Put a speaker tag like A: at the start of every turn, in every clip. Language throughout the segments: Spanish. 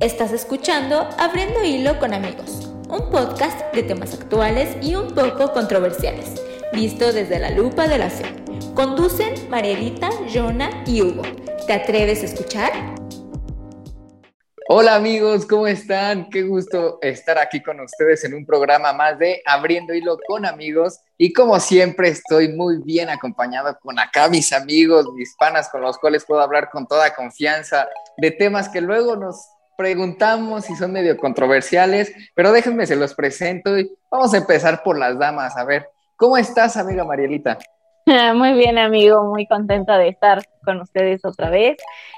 A: Estás escuchando Abriendo Hilo con Amigos, un podcast de temas actuales y un poco controversiales, visto desde la lupa de la fe. Conducen Marielita, Jonah y Hugo. ¿Te atreves a escuchar?
B: Hola amigos, ¿cómo están? Qué gusto estar aquí con ustedes en un programa más de Abriendo Hilo con Amigos. Y como siempre estoy muy bien acompañado con acá mis amigos, mis panas con los cuales puedo hablar con toda confianza de temas que luego nos preguntamos si son medio controversiales, pero déjenme se los presento y vamos a empezar por las damas. A ver, ¿cómo estás, amiga Marielita?
C: Muy bien, amigo, muy contenta de estar con ustedes otra vez.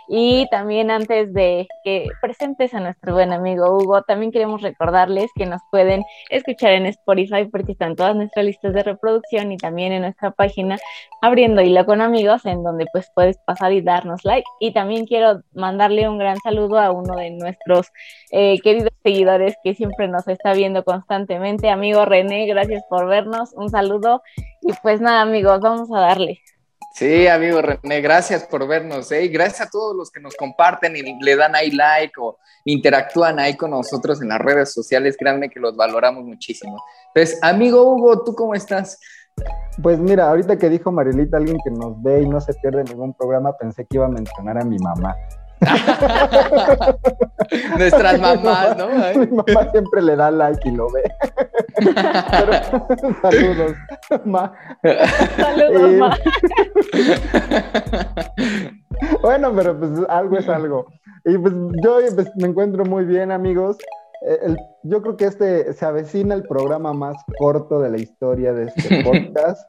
C: Y también antes de que presentes a nuestro buen amigo Hugo, también queremos recordarles que nos pueden escuchar en Spotify porque están todas nuestras listas de reproducción y también en nuestra página Abriendo Hilo con Amigos, en donde pues puedes pasar y darnos like. Y también quiero mandarle un gran saludo a uno de nuestros eh, queridos seguidores que siempre nos está viendo constantemente, amigo René, gracias por vernos, un saludo. Y pues nada, amigos, vamos a darle.
B: Sí, amigo René, gracias por vernos, ¿eh? Y gracias a todos los que nos comparten y le dan ahí like o interactúan ahí con nosotros en las redes sociales, créanme que los valoramos muchísimo. Entonces, amigo Hugo, ¿tú cómo estás?
D: Pues mira, ahorita que dijo Marilita, alguien que nos ve y no se pierde ningún programa, pensé que iba a mencionar a mi mamá.
B: Nuestras mamás, ¿no?
D: Mi mamá siempre le da like y lo ve. saludos, ma.
C: Saludos, ma.
D: bueno, pero pues algo es algo. Y pues yo pues, me encuentro muy bien, amigos. Eh, yo creo que este se avecina el programa más corto de la historia de este podcast.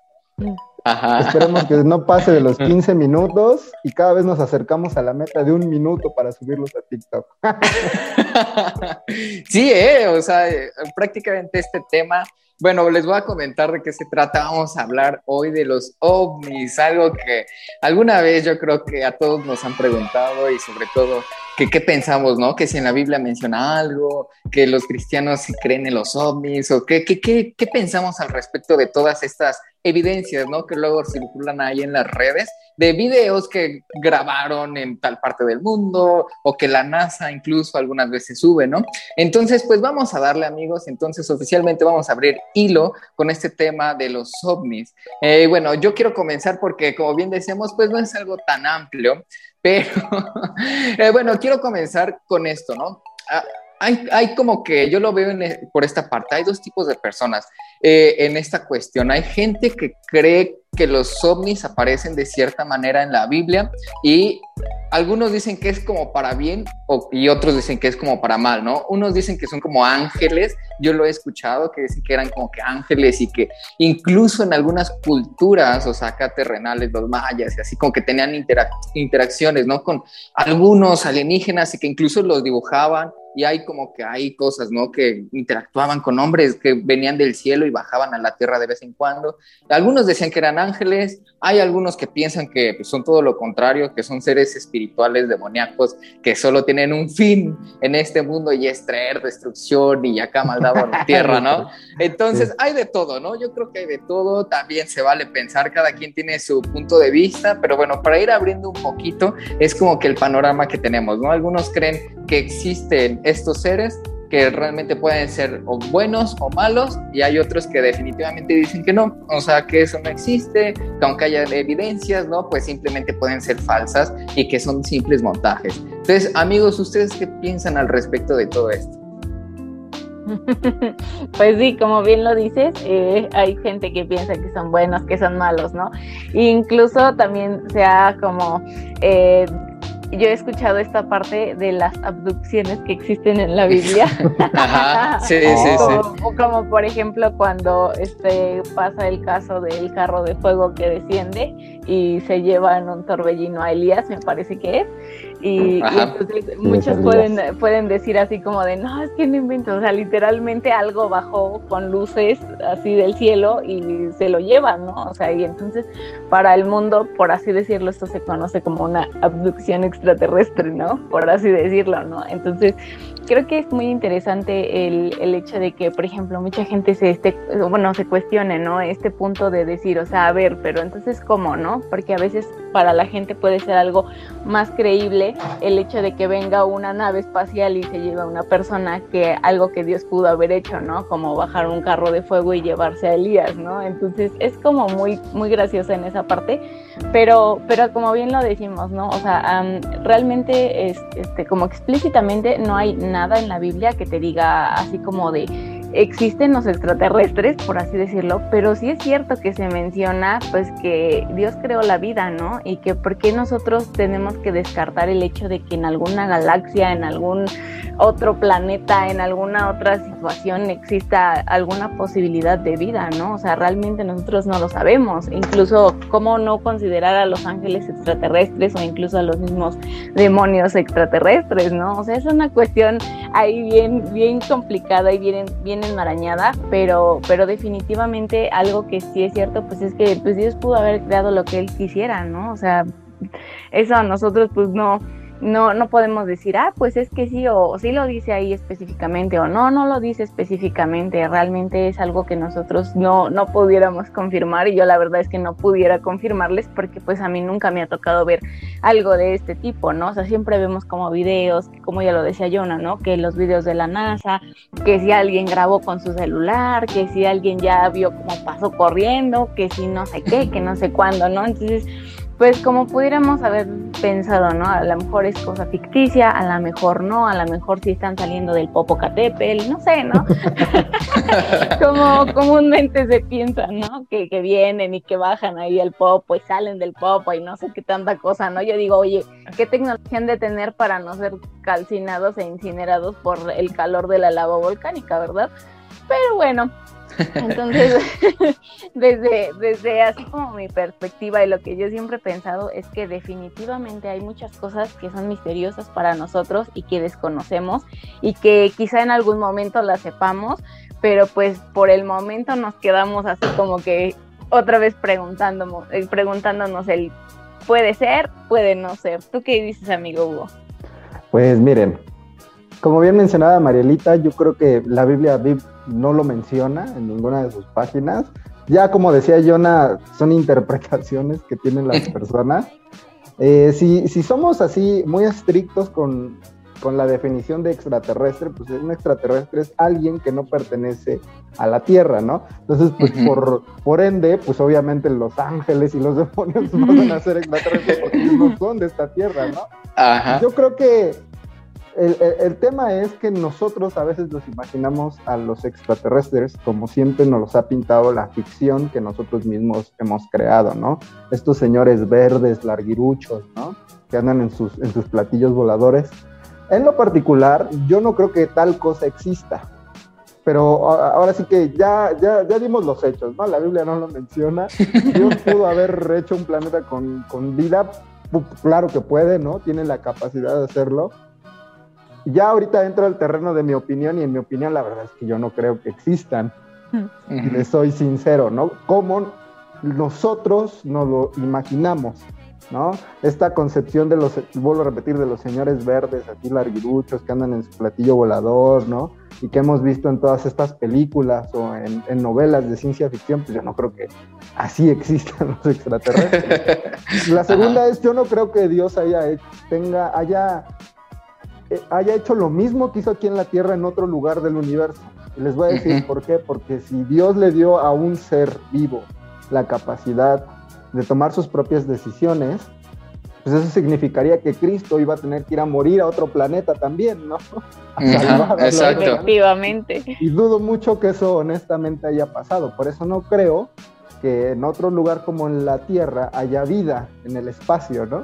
D: Esperemos que no pase de los 15 minutos y cada vez nos acercamos a la meta de un minuto para subirlos a TikTok.
B: sí, eh, o sea, eh, prácticamente este tema bueno, les voy a comentar de qué se trata. Vamos a hablar hoy de los ovnis, algo que alguna vez yo creo que a todos nos han preguntado y sobre todo que qué pensamos, ¿no? Que si en la Biblia menciona algo, que los cristianos creen en los ovnis o qué, qué, qué, qué pensamos al respecto de todas estas evidencias, ¿no? Que luego circulan ahí en las redes de videos que grabaron en tal parte del mundo o que la NASA incluso algunas veces sube, ¿no? Entonces, pues vamos a darle amigos, entonces oficialmente vamos a abrir hilo con este tema de los ovnis. Eh, bueno, yo quiero comenzar porque como bien decíamos, pues no es algo tan amplio, pero eh, bueno, quiero comenzar con esto, ¿no? Ah, hay, hay, como que yo lo veo por esta parte, hay dos tipos de personas eh, en esta cuestión. Hay gente que cree que los ovnis aparecen de cierta manera en la Biblia y algunos dicen que es como para bien y otros dicen que es como para mal, ¿no? Unos dicen que son como ángeles, yo lo he escuchado, que dicen que eran como que ángeles y que incluso en algunas culturas, o sea, acá terrenales, los mayas y así, como que tenían interacciones, ¿no? Con algunos alienígenas y que incluso los dibujaban y hay como que hay cosas, ¿no? Que interactuaban con hombres que venían del cielo y bajaban a la tierra de vez en cuando. Algunos decían que eran ángeles, hay algunos que piensan que pues, son todo lo contrario, que son seres espirituales demoníacos que solo tienen un fin en este mundo y es traer destrucción y acá maldad a la tierra, ¿no? Entonces, hay de todo, ¿no? Yo creo que hay de todo, también se vale pensar, cada quien tiene su punto de vista, pero bueno, para ir abriendo un poquito, es como que el panorama que tenemos, ¿no? Algunos creen que existen estos seres que realmente pueden ser o buenos o malos y hay otros que definitivamente dicen que no, o sea que eso no existe, que aunque haya evidencias, ¿no? Pues simplemente pueden ser falsas y que son simples montajes. Entonces, amigos, ¿ustedes qué piensan al respecto de todo esto?
C: Pues sí, como bien lo dices, eh, hay gente que piensa que son buenos, que son malos, ¿no? incluso también se ha como eh, yo he escuchado esta parte de las abducciones que existen en la Biblia.
B: Ajá, sí, sí,
C: sí. O como por ejemplo cuando este pasa el caso del carro de fuego que desciende y se lleva en un torbellino a Elías, me parece que es. Y, entonces muchos pueden, pueden decir así como de, no, es que no invento, o sea, literalmente algo bajó con luces así del cielo y se lo llevan, ¿no? O sea, y entonces para el mundo, por así decirlo, esto se conoce como una abducción extraterrestre, ¿no? Por así decirlo, ¿no? Entonces, creo que es muy interesante el, el, hecho de que, por ejemplo, mucha gente se esté, bueno, se cuestione, ¿no? Este punto de decir, o sea, a ver, pero entonces, ¿cómo, no? Porque a veces para la gente puede ser algo más creíble el hecho de que venga una nave espacial y se lleve a una persona que algo que Dios pudo haber hecho, ¿no? Como bajar un carro de fuego y llevarse a Elías, ¿no? Entonces es como muy, muy graciosa en esa parte, pero, pero como bien lo decimos, ¿no? O sea, realmente, es, este, como explícitamente no hay nada en la Biblia que te diga así como de existen los extraterrestres, por así decirlo, pero sí es cierto que se menciona pues que Dios creó la vida, ¿no? Y que por qué nosotros tenemos que descartar el hecho de que en alguna galaxia, en algún otro planeta, en alguna otra situación exista alguna posibilidad de vida, ¿no? O sea, realmente nosotros no lo sabemos. Incluso cómo no considerar a los ángeles extraterrestres o incluso a los mismos demonios extraterrestres, ¿no? O sea, es una cuestión ahí bien, bien complicada y bien, bien enmarañada, pero, pero definitivamente algo que sí es cierto, pues es que pues Dios pudo haber creado lo que él quisiera, ¿no? O sea, eso a nosotros pues no, no, no podemos decir, ah, pues es que sí, o, sí lo dice ahí específicamente, o no, no lo dice específicamente, realmente es algo que nosotros no, no pudiéramos confirmar y yo la verdad es que no pudiera confirmarles porque pues a mí nunca me ha tocado ver algo de este tipo, ¿no? O sea, siempre vemos como videos, como ya lo decía Jonah, ¿no? Que los videos de la NASA, que si alguien grabó con su celular, que si alguien ya vio cómo pasó corriendo, que si no sé qué, que no sé cuándo, ¿no? Entonces pues como pudiéramos haber pensado, ¿no? A lo mejor es cosa ficticia, a lo mejor no, a lo mejor sí están saliendo del Popocatépetl, no sé, ¿no? como comúnmente se piensa, ¿no? Que, que, vienen y que bajan ahí al Popo y salen del Popo y no sé qué tanta cosa, ¿no? Yo digo, oye, ¿qué tecnología han de tener para no ser calcinados e incinerados por el calor de la lava volcánica, verdad? Pero bueno, entonces, desde, desde así como mi perspectiva y lo que yo siempre he pensado es que definitivamente hay muchas cosas que son misteriosas para nosotros y que desconocemos y que quizá en algún momento las sepamos, pero pues por el momento nos quedamos así como que otra vez preguntándonos, eh, preguntándonos el puede ser, puede no ser. ¿Tú qué dices, amigo Hugo?
D: Pues miren, como bien mencionaba Marielita, yo creo que la Biblia no lo menciona en ninguna de sus páginas. Ya como decía Jonah, son interpretaciones que tienen las personas. Eh, si, si, somos así muy estrictos con, con, la definición de extraterrestre, pues un extraterrestre es alguien que no pertenece a la Tierra, ¿no? Entonces, pues por, por ende, pues obviamente los ángeles y los demonios no van a ser extraterrestres porque no son de esta Tierra, ¿no? Ajá. Yo creo que el, tema es que nosotros a veces los imaginamos a los extraterrestres como siempre nos los ha pintado la ficción que nosotros mismos hemos creado, ¿no? Estos señores verdes, larguiruchos, ¿no? Que andan en sus, en sus platillos voladores. En lo particular, yo no creo que tal cosa exista. Pero ahora sí que ya, ya, ya dimos los hechos, ¿no? La Biblia no lo menciona. Dios pudo haber hecho un planeta con, con vida. Claro que puede, ¿no? Tiene la capacidad de hacerlo ya ahorita entro al terreno de mi opinión y en mi opinión la verdad es que yo no creo que existan. Y les soy sincero, ¿no? Como nosotros nos lo imaginamos, ¿no? Esta concepción de los, vuelvo a repetir, de los señores verdes, aquí larguiruchos, que andan en su platillo volador, ¿no? Y que hemos visto en todas estas películas o en, en novelas de ciencia ficción, pues yo no creo que así existan los extraterrestres. La segunda es, yo no creo que Dios haya hecho, tenga, haya haya hecho lo mismo que hizo aquí en la Tierra en otro lugar del universo. Y les voy a decir por qué. Porque si Dios le dio a un ser vivo la capacidad de tomar sus propias decisiones, pues eso significaría que Cristo iba a tener que ir a morir a otro planeta también, ¿no?
C: Exacto. Efectivamente.
D: Y dudo mucho que eso honestamente haya pasado. Por eso no creo que en otro lugar como en la Tierra haya vida en el espacio, ¿no?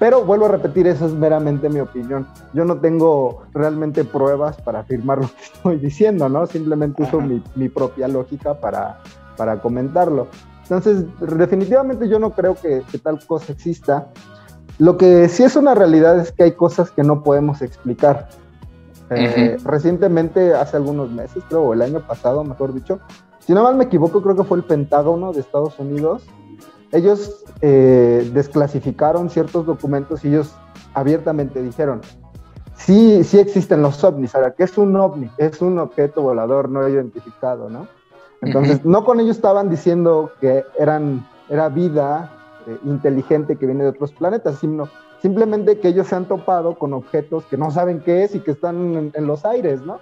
D: Pero vuelvo a repetir, eso es meramente mi opinión. Yo no tengo realmente pruebas para afirmar lo que estoy diciendo, ¿no? Simplemente uso mi, propia lógica para, para comentarlo. Entonces, definitivamente yo no creo que, tal cosa exista. Lo que sí es una realidad es que hay cosas que no podemos explicar. Eh, recientemente, hace algunos meses, creo, o el año pasado, mejor dicho, si no mal me equivoco, creo que fue el Pentágono de Estados Unidos, ellos eh, desclasificaron ciertos documentos y ellos abiertamente dijeron, sí, sí existen los ovnis. Ahora, ¿qué es un ovni? Es un objeto volador no identificado, ¿no? Entonces, no con ellos estaban diciendo que eran, era vida eh, inteligente que viene de otros planetas, sino simplemente que ellos se han topado con objetos que no saben qué es y que están en, los aires, ¿no?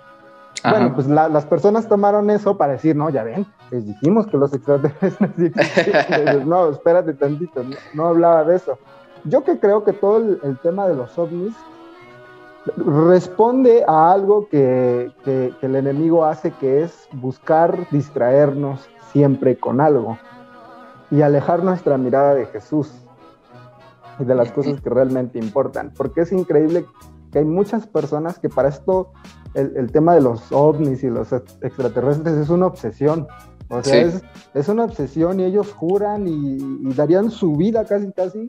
D: Bueno, pues las personas tomaron eso para decir, no, ya ven, les dijimos que los extraterrestres no, espérate tantito, no, hablaba de eso. Yo que creo que todo el tema de los ovnis responde a algo que, el enemigo hace, que es buscar distraernos siempre con algo y alejar nuestra mirada de Jesús y de las cosas que realmente importan. Porque es increíble que hay muchas personas que para esto el, tema de los ovnis y los extraterrestres es una obsesión. O sea, es, una obsesión y ellos juran y, y darían su vida casi, casi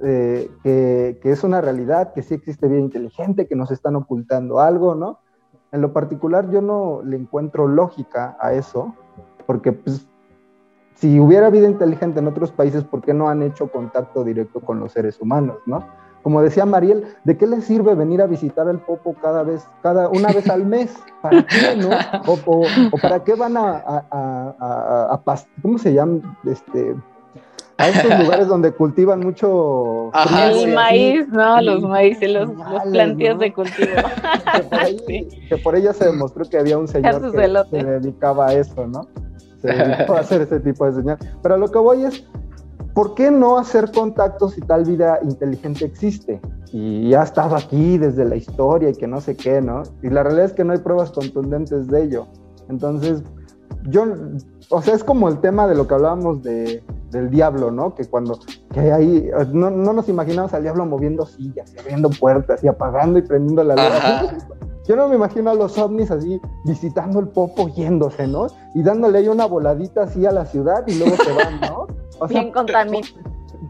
D: eh, que, es una realidad, que sí existe vida inteligente, que nos están ocultando algo, ¿no? En lo particular yo no le encuentro lógica a eso, porque pues, si hubiera vida inteligente en otros países, ¿por qué no han hecho contacto directo con los seres humanos, ¿no? Como decía Mariel, ¿de qué les sirve venir a visitar al Popo cada vez, cada una vez al mes? ¿Para qué, no? O, para qué van a, a, a, ¿cómo se llama? Este, a estos lugares donde cultivan mucho
C: el maíz, ¿no? Los maíces, los, los plantíos de cultivo.
D: Que por, ella se demostró que había un señor que se dedicaba a eso, ¿no? Se dedicó a hacer ese tipo de señal. Pero lo que voy es, ¿por qué no hacer contactos si tal vida inteligente existe? Y ha estado aquí desde la historia y que no sé qué, ¿no? Y la realidad es que no hay pruebas contundentes de ello. Entonces, yo, o sea, es como el tema de lo que hablábamos de, del diablo, ¿no? Que cuando, que ahí, no, no nos imaginamos al diablo moviendo sillas, abriendo puertas y apagando y prendiendo la luz. Yo no me imagino a los ovnis así visitando el popo yéndose, ¿no? Y dándole ahí una voladita así a la ciudad y luego se van, ¿no?
C: O sea, Bien contaminado.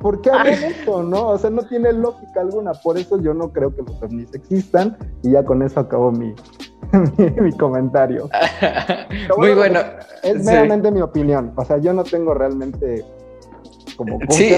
D: ¿Por qué harían eso, no? O sea, no tiene lógica alguna. Por eso yo no creo que los ovnis existan. Y ya con eso acabo mi, mi, comentario.
B: Muy bueno.
D: Es meramente mi opinión. O sea, yo no tengo realmente como sí.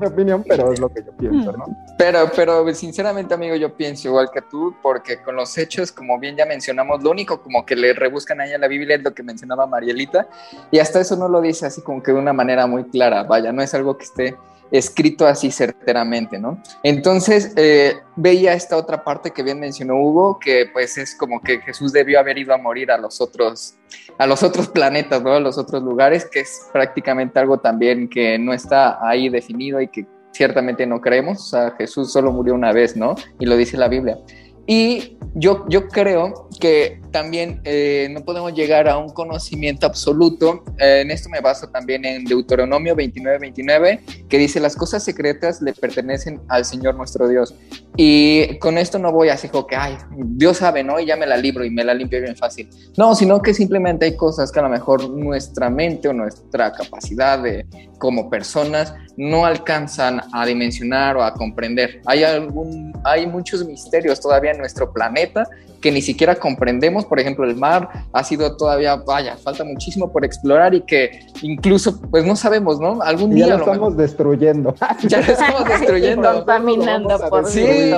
D: mi opinión, pero es lo que yo pienso, ¿no?
B: Pero, pero sinceramente, amigo, yo pienso igual que tú, porque con los hechos, como bien ya mencionamos, lo único como que le rebuscan ahí a la Biblia es lo que mencionaba Marielita, y hasta eso no lo dice así como que de una manera muy clara, vaya, no es algo que esté escrito así certeramente, ¿no? Entonces, eh, veía esta otra parte que bien mencionó Hugo, que pues es como que Jesús debió haber ido a morir a los otros, a los otros planetas, ¿no? A los otros lugares, que es prácticamente algo también que no está ahí definido y que ciertamente no creemos. O sea, Jesús solo murió una vez, ¿no? Y lo dice la Biblia. Y yo, yo creo que también eh, no podemos llegar a un conocimiento absoluto. Eh, en esto me baso también en Deuteronomio 29-29, que dice, las cosas secretas le pertenecen al Señor nuestro Dios. Y con esto no voy así como que, ay, Dios sabe, ¿no? Y ya me la libro y me la limpio bien fácil. No, sino que simplemente hay cosas que a lo mejor nuestra mente o nuestra capacidad de como personas no alcanzan a dimensionar o a comprender. Hay, algún, hay muchos misterios todavía en nuestro planeta que ni siquiera comprendemos. Por ejemplo, el mar ha sido todavía, vaya, falta muchísimo por explorar y que incluso, pues no sabemos, ¿no?
D: Algún día. Ya lo estamos destruyendo.
B: Ya lo estamos destruyendo.
C: Contaminando por
B: Sí,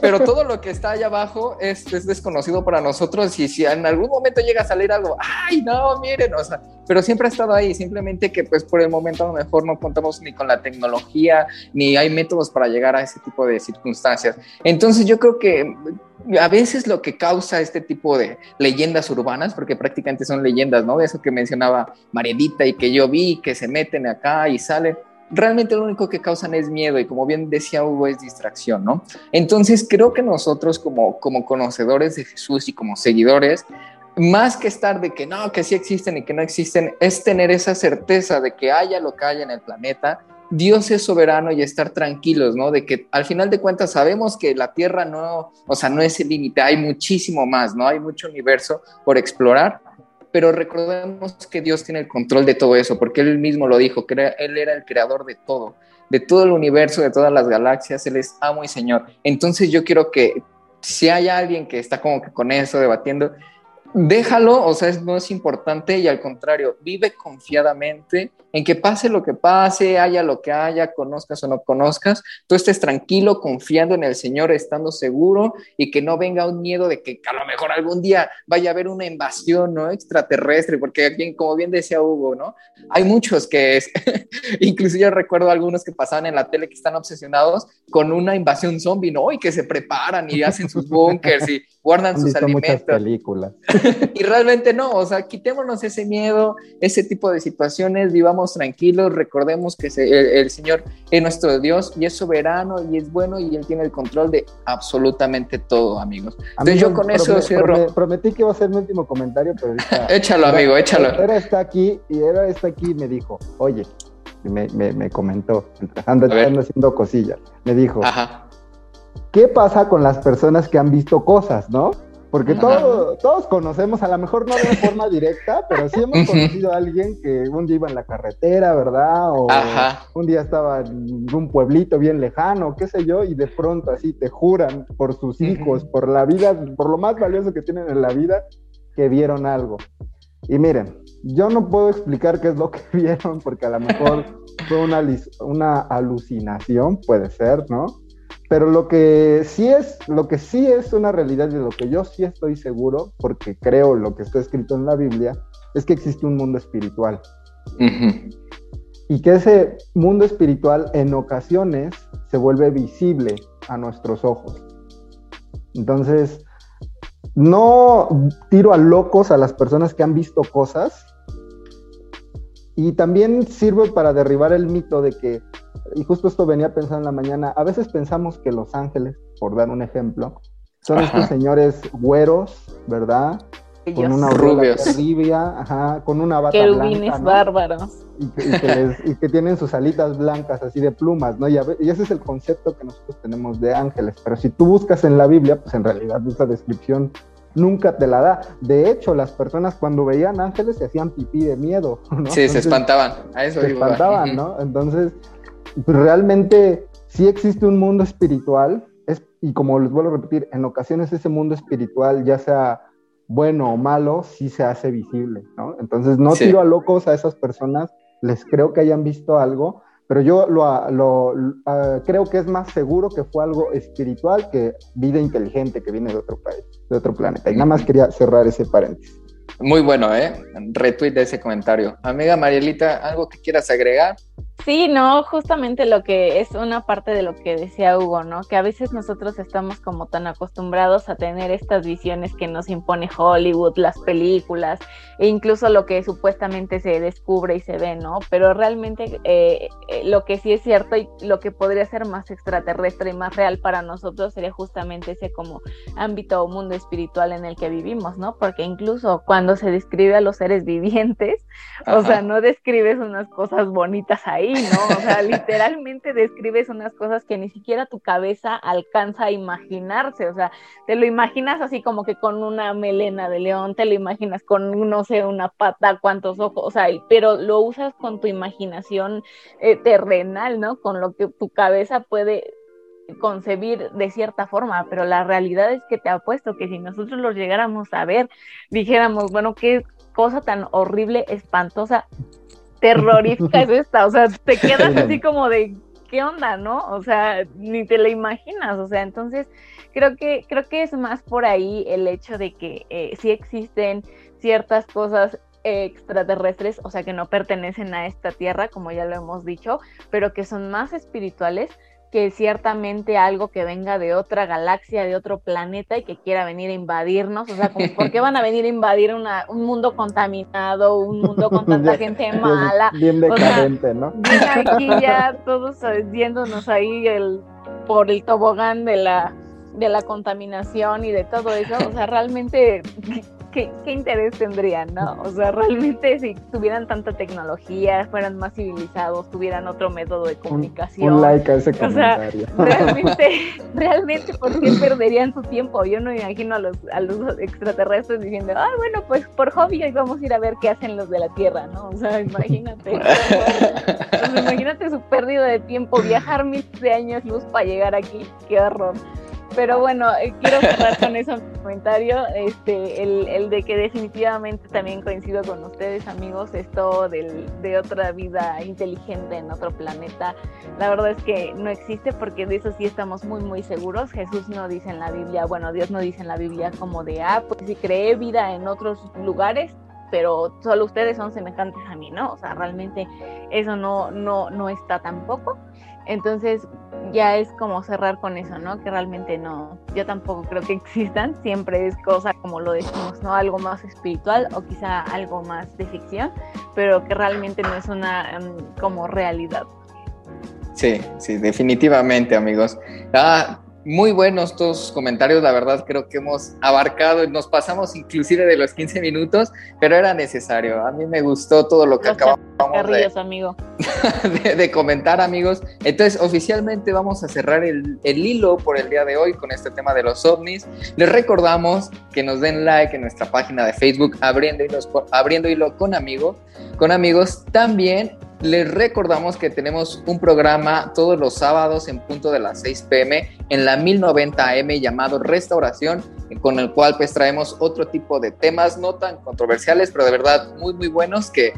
B: pero todo lo que está allá abajo es, es, desconocido para nosotros y si en algún momento llega a salir algo, ay, no, miren, o sea, pero siempre ha estado ahí, simplemente que pues por el momento a lo mejor no contamos ni con la tecnología, ni hay métodos para llegar a ese tipo de circunstancias. Entonces yo creo que a veces lo que causa este tipo de leyendas urbanas, porque prácticamente son leyendas, ¿no? Eso que mencionaba Marielita y que yo vi, que se meten acá y salen, realmente lo único que causan es miedo y como bien decía Hugo, es distracción, ¿no? Entonces creo que nosotros como, como conocedores de Jesús y como seguidores, más que estar de que no, que sí existen y que no existen, es tener esa certeza de que haya lo que haya en el planeta Dios es soberano y estar tranquilos, ¿no? De que al final de cuentas sabemos que la Tierra no, o sea, no es el límite, hay muchísimo más, ¿no? Hay mucho universo por explorar, pero recordemos que Dios tiene el control de todo eso, porque Él mismo lo dijo, que Él era el creador de todo, de todo el universo, de todas las galaxias, Él es amo y Señor. Entonces yo quiero que si hay alguien que está como que con eso debatiendo, déjalo, o sea, no es importante y al contrario, vive confiadamente en que pase lo que pase, haya lo que haya, conozcas o no conozcas, tú estés tranquilo, confiando en el Señor, estando seguro y que no venga un miedo de que a lo mejor algún día vaya a haber una invasión ¿no? extraterrestre, porque aquí, como bien decía Hugo, ¿no? Hay muchos que, es, incluso yo recuerdo algunos que pasaban en la tele que están obsesionados con una invasión zombie, ¿no? Y que se preparan y hacen sus bunkers y guardan sus alimentos.
D: películas.
B: y realmente no, o sea, quitémonos ese miedo, ese tipo de situaciones, vivamos tranquilos, recordemos que el, Señor es nuestro Dios y es soberano y es bueno y Él tiene el control de absolutamente todo, amigos. Entonces yo con eso cierro.
D: prometí que iba a ser mi último comentario, pero
B: échalo, amigo, échalo.
D: Era está aquí y era está aquí y me dijo, oye, me, me, comentó, anda, haciendo cosillas, me dijo, ¿qué pasa con las personas que han visto cosas, no? Porque todos conocemos, a lo mejor no de forma directa, pero sí hemos conocido a alguien que un día iba en la carretera, ¿verdad? O un día estaba en un pueblito bien lejano, qué sé yo, y de pronto así te juran por sus hijos, por la vida, por lo más valioso que tienen en la vida, que vieron algo. Y miren, yo no puedo explicar qué es lo que vieron, porque a lo mejor fue una, una alucinación, puede ser, ¿no? Pero lo que sí es, lo que sí es una realidad y de lo que yo sí estoy seguro, porque creo lo que está escrito en la Biblia, es que existe un mundo espiritual. Y que ese mundo espiritual en ocasiones se vuelve visible a nuestros ojos. Entonces, no tiro a locos a las personas que han visto cosas. Y también sirve para derribar el mito de que y justo esto venía pensando en la mañana, a veces pensamos que los ángeles, por dar un ejemplo, son estos señores güeros, ¿verdad?
C: Con
D: una rubia, ajá, con una bata blanca,
C: ¿no? bárbaros.
D: Y que, y, que tienen sus alitas blancas así de plumas, ¿no? Y, y, ese es el concepto que nosotros tenemos de ángeles. Pero si tú buscas en la Biblia, pues en realidad esa descripción nunca te la da. De hecho, las personas cuando veían ángeles se hacían pipí de miedo, ¿no?
B: Sí, se espantaban. A eso
D: se espantaban, ¿no? Entonces, realmente sí existe un mundo espiritual, es, y como les vuelvo a repetir, en ocasiones ese mundo espiritual, ya sea bueno o malo, sí se hace visible, ¿no? Entonces no tiro a locos a esas personas, les creo que hayan visto algo, pero yo lo, lo, creo que es más seguro que fue algo espiritual que vida inteligente que viene de otro país, de otro planeta. Y nada más quería cerrar ese paréntesis.
B: Muy bueno, ¿eh? Retweet de ese comentario. Amiga Marielita, ¿algo que quieras agregar?
C: Sí, no, justamente lo que es una parte de lo que decía Hugo, ¿no? Que a veces nosotros estamos como tan acostumbrados a tener estas visiones que nos impone Hollywood, las películas, e incluso lo que supuestamente se descubre y se ve, ¿no? Pero realmente eh, eh, lo que sí es cierto y lo que podría ser más extraterrestre y más real para nosotros sería justamente ese como ámbito o mundo espiritual en el que vivimos, ¿no? Porque incluso cuando se describe a los seres vivientes, o sea, no describes unas cosas bonitas ahí ¿no? O sea, literalmente describes unas cosas que ni siquiera tu cabeza alcanza a imaginarse, o sea, te lo imaginas así como que con una melena de león, te lo imaginas con, no sé, una pata, cuántos ojos, o sea, pero lo usas con tu imaginación eh, terrenal, ¿no? Con lo que tu cabeza puede concebir de cierta forma, pero la realidad es que te apuesto que si nosotros los llegáramos a ver, dijéramos, bueno, qué cosa tan horrible, espantosa, terrorífica es esta, o sea, te quedas así como de, ¿qué onda, no? O sea, ni te la imaginas, o sea, entonces creo que, creo que es más por ahí el hecho de que eh, sí existen ciertas cosas extraterrestres, o sea, que no pertenecen a esta tierra, como ya lo hemos dicho, pero que son más espirituales que ciertamente algo que venga de otra galaxia, de otro planeta y que quiera venir a invadirnos, o sea, ¿por qué van a venir a invadir una, un mundo contaminado, un mundo con tanta gente mala?
D: Bien, decadente, ¿no?
C: Aquí ya todos viéndonos ahí el, por el tobogán de la de la contaminación y de todo eso, o sea, realmente ¿qué, interés tendrían, no? O sea, realmente si tuvieran tanta tecnología, fueran más civilizados, tuvieran otro método de comunicación.
D: Un, like a ese comentario.
C: O sea, realmente, realmente, ¿por qué perderían su tiempo? Yo no me imagino a los, a los extraterrestres diciendo, ah, bueno, pues por hobby hoy vamos a ir a ver qué hacen los de la Tierra, ¿no? O sea, imagínate. imagínate su pérdida de tiempo, viajar miles de años luz para llegar aquí, qué horror. Pero bueno, eh, quiero cerrar con eso mi comentario, este, el, el, de que definitivamente también coincido con ustedes, amigos, esto del, de otra vida inteligente en otro planeta, la verdad es que no existe porque de eso sí estamos muy, muy seguros. Jesús no dice en la Biblia, bueno, Dios no dice en la Biblia como de, ah, pues si cree vida en otros lugares, pero solo ustedes son semejantes a mí, ¿no? O sea, realmente eso no, no, no está tampoco. Entonces ya es como cerrar con eso, ¿no? Que realmente no, yo tampoco creo que existan, siempre es cosa como lo decimos, ¿no? Algo más espiritual o quizá algo más de ficción, pero que realmente no es una um, como realidad.
B: Sí, sí, definitivamente, amigos. Ah, muy buenos tus comentarios, la verdad creo que hemos abarcado, nos pasamos inclusive de los 15 minutos, pero era necesario. A mí me gustó todo lo que acabamos
C: de, amigo.
B: de, comentar, amigos. Entonces, oficialmente vamos a cerrar el, el, hilo por el día de hoy con este tema de los ovnis. Les recordamos que nos den like en nuestra página de Facebook, Abriendo Hilo, Abriendo Hilo con, amigo, con amigos. También les recordamos que tenemos un programa todos los sábados en punto de las 6 pm en la 1090 AM llamado Restauración, con el cual pues traemos otro tipo de temas no tan controversiales, pero de verdad muy muy buenos que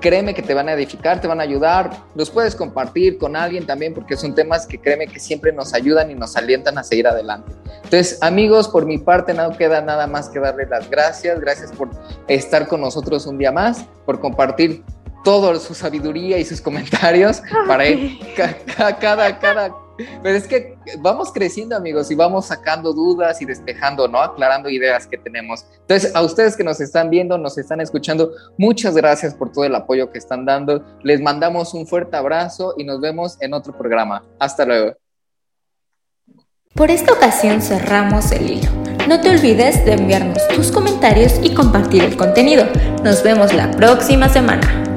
B: créeme que te van a edificar, te van a ayudar, los puedes compartir con alguien también porque son temas que créeme que siempre nos ayudan y nos alientan a seguir adelante. Entonces, amigos, por mi parte no queda nada más que darle las gracias, gracias por estar con nosotros un día más, por compartir toda su sabiduría y sus comentarios para ir cada, cada, Pero es que vamos creciendo, amigos, y vamos sacando dudas y despejando, ¿no? Aclarando ideas que tenemos. Entonces, a ustedes que nos están viendo, nos están escuchando, muchas gracias por todo el apoyo que están dando. Les mandamos un fuerte abrazo y nos vemos en otro programa. Hasta luego.
A: Por esta ocasión cerramos el hilo. No te olvides de enviarnos tus comentarios y compartir el contenido. Nos vemos la próxima semana.